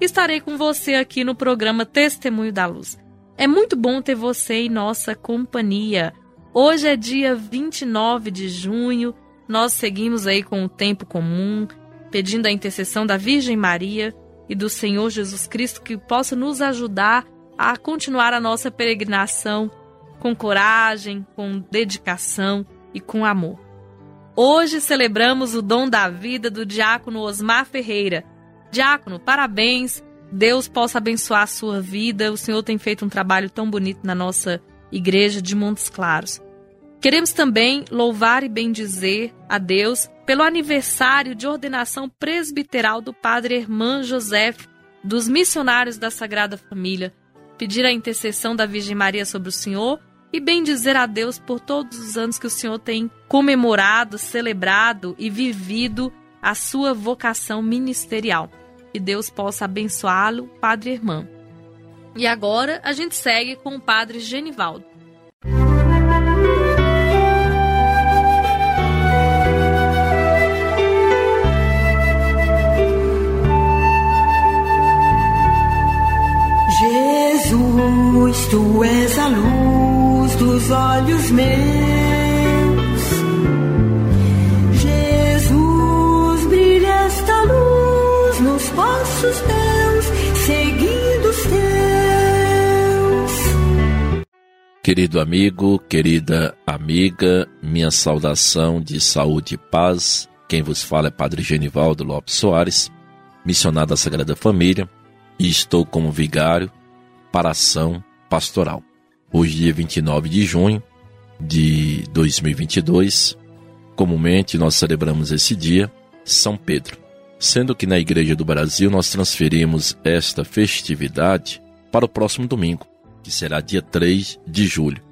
estarei com você aqui no programa Testemunho da Luz. É muito bom ter você em nossa companhia. Hoje é dia 29 de junho, nós seguimos aí com o tempo comum, pedindo a intercessão da Virgem Maria e do Senhor Jesus Cristo que possa nos ajudar a continuar a nossa peregrinação com coragem, com dedicação e com amor. Hoje celebramos o dom da vida do diácono Osmar Ferreira. Diácono, parabéns. Deus possa abençoar a sua vida. O Senhor tem feito um trabalho tão bonito na nossa igreja de Montes Claros. Queremos também louvar e bendizer a Deus pelo aniversário de ordenação presbiteral do Padre Herman José, dos missionários da Sagrada Família. Pedir a intercessão da Virgem Maria sobre o Senhor e bendizer a Deus por todos os anos que o Senhor tem comemorado, celebrado e vivido a sua vocação ministerial. Que Deus possa abençoá-lo, Padre Irmã. E agora a gente segue com o Padre Genivaldo. Jesus, tu és a luz dos olhos meus. Teus, seguindo os teus. Querido amigo, querida amiga, minha saudação de saúde e paz. Quem vos fala é Padre Genivaldo Lopes Soares, missionário da Sagrada Família, e estou como vigário para ação pastoral. Hoje, dia 29 de junho de 2022, comumente nós celebramos esse dia, São Pedro. Sendo que na Igreja do Brasil nós transferimos esta festividade para o próximo domingo, que será dia 3 de julho,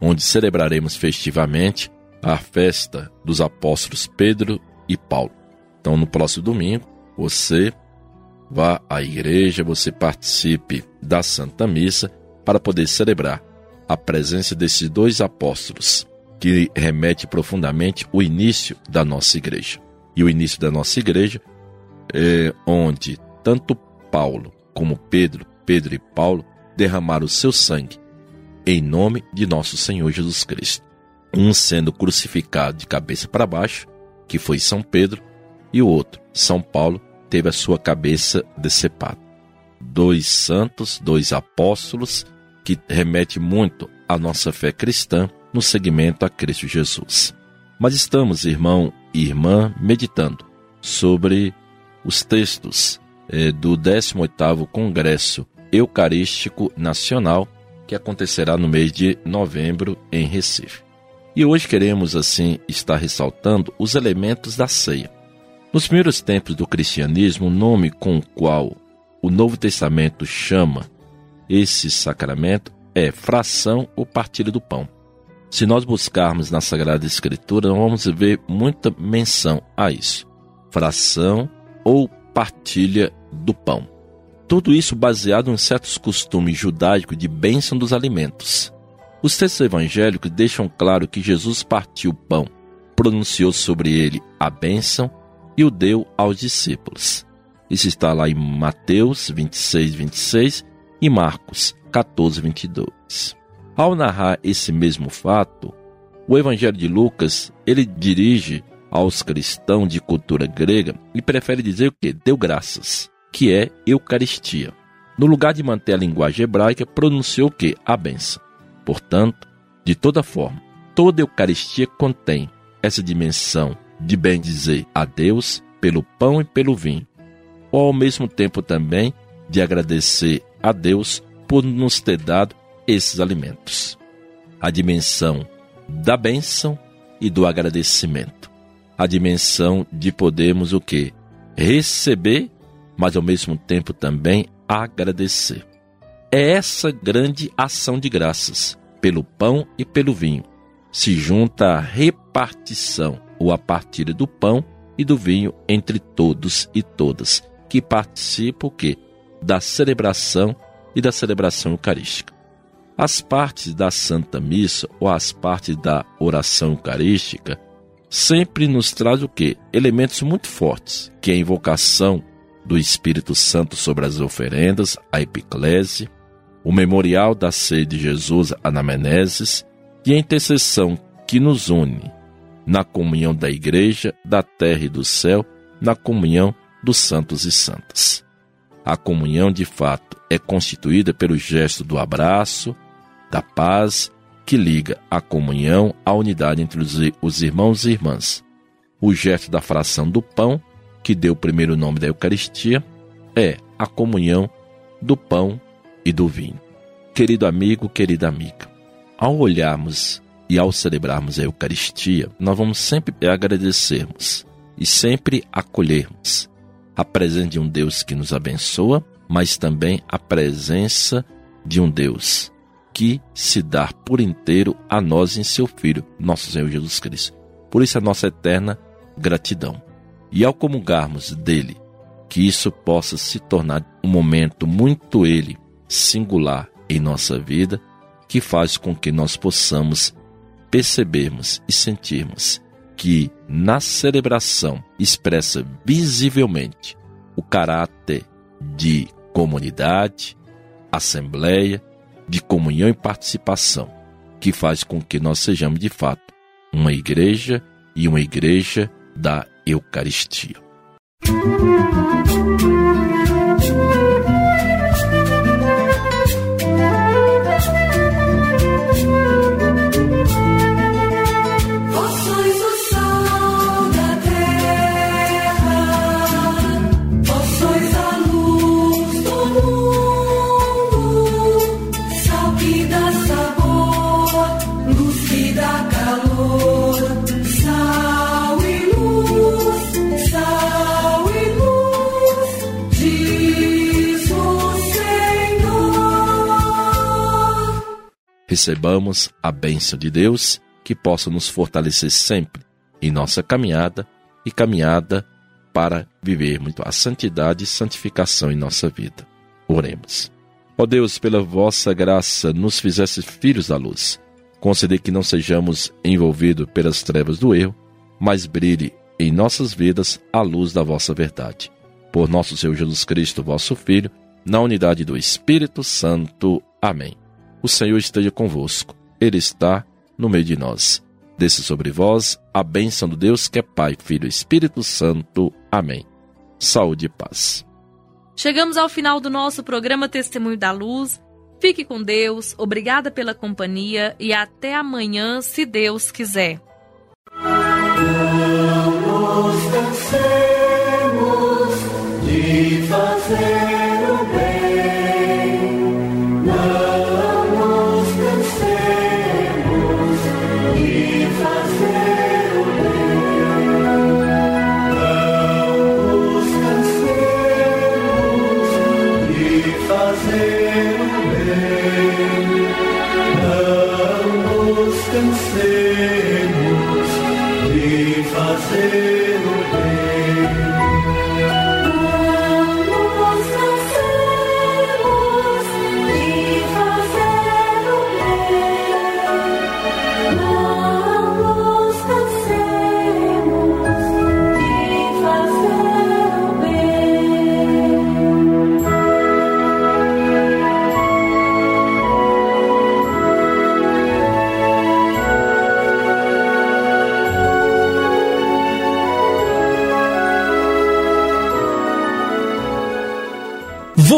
onde celebraremos festivamente a festa dos apóstolos Pedro e Paulo. Então, no próximo domingo, você vá à igreja, você participe da Santa Missa para poder celebrar a presença desses dois apóstolos, que remete profundamente o início da nossa igreja. E o início da nossa igreja é onde tanto Paulo como Pedro, Pedro e Paulo derramaram o seu sangue em nome de nosso Senhor Jesus Cristo. Um sendo crucificado de cabeça para baixo, que foi São Pedro, e o outro, São Paulo, teve a sua cabeça decepada. Dois santos, dois apóstolos, que remete muito à nossa fé cristã no segmento a Cristo Jesus. Mas estamos, irmão e irmã, meditando sobre os textos eh, do 18º Congresso Eucarístico Nacional, que acontecerá no mês de novembro em Recife. E hoje queremos, assim, estar ressaltando os elementos da ceia. Nos primeiros tempos do cristianismo, o nome com o qual o Novo Testamento chama esse sacramento é fração ou partilha do pão. Se nós buscarmos na Sagrada Escritura, vamos ver muita menção a isso. Fração ou partilha do pão. Tudo isso baseado em certos costumes judaicos de bênção dos alimentos. Os textos evangélicos deixam claro que Jesus partiu o pão, pronunciou sobre ele a bênção e o deu aos discípulos. Isso está lá em Mateus 26, 26 e Marcos 14, 22. Ao narrar esse mesmo fato, o Evangelho de Lucas ele dirige aos cristãos de cultura grega e prefere dizer o que? Deu graças, que é Eucaristia. No lugar de manter a linguagem hebraica, pronunciou o que? A benção. Portanto, de toda forma, toda Eucaristia contém essa dimensão de bem dizer a Deus pelo pão e pelo vinho, ou ao mesmo tempo também de agradecer a Deus por nos ter dado esses alimentos. A dimensão da bênção e do agradecimento. A dimensão de podermos o que? Receber, mas ao mesmo tempo também agradecer. É essa grande ação de graças, pelo pão e pelo vinho. Se junta a repartição ou a partilha do pão e do vinho entre todos e todas que participam o quê? da celebração e da celebração eucarística. As partes da Santa Missa ou as partes da oração eucarística sempre nos traz o quê? Elementos muito fortes, que é a invocação do Espírito Santo sobre as oferendas, a epiclese, o memorial da sede de Jesus, Anameneses, e a intercessão que nos une na comunhão da igreja, da terra e do céu, na comunhão dos santos e santas. A comunhão, de fato, é constituída pelo gesto do abraço, da paz, que liga a comunhão à unidade entre os irmãos e irmãs. O gesto da fração do pão, que deu o primeiro nome da Eucaristia, é a comunhão do pão e do vinho. Querido amigo, querida amiga, ao olharmos e ao celebrarmos a Eucaristia, nós vamos sempre agradecermos e sempre acolhermos a presença de um Deus que nos abençoa, mas também a presença de um Deus que se dá por inteiro a nós em seu Filho, nosso Senhor Jesus Cristo. Por isso a nossa eterna gratidão. E ao comungarmos dele, que isso possa se tornar um momento muito ele singular em nossa vida, que faz com que nós possamos percebermos e sentirmos que na celebração expressa visivelmente o caráter de comunidade, assembleia, de comunhão e participação, que faz com que nós sejamos de fato uma igreja e uma igreja da Eucaristia. Música recebamos a bênção de Deus que possa nos fortalecer sempre em nossa caminhada e caminhada para vivermos a santidade e santificação em nossa vida. Oremos. Ó Deus, pela vossa graça, nos fizesse filhos da luz. Conceder que não sejamos envolvidos pelas trevas do erro, mas brilhe em nossas vidas a luz da vossa verdade. Por nosso Senhor Jesus Cristo, vosso Filho, na unidade do Espírito Santo. Amém. O Senhor esteja convosco. Ele está no meio de nós. Desça sobre vós a bênção do Deus que é Pai, Filho e Espírito Santo. Amém. Saúde e paz. Chegamos ao final do nosso programa Testemunho da Luz. Fique com Deus, obrigada pela companhia e até amanhã, se Deus quiser. De fazer cansemos de fazer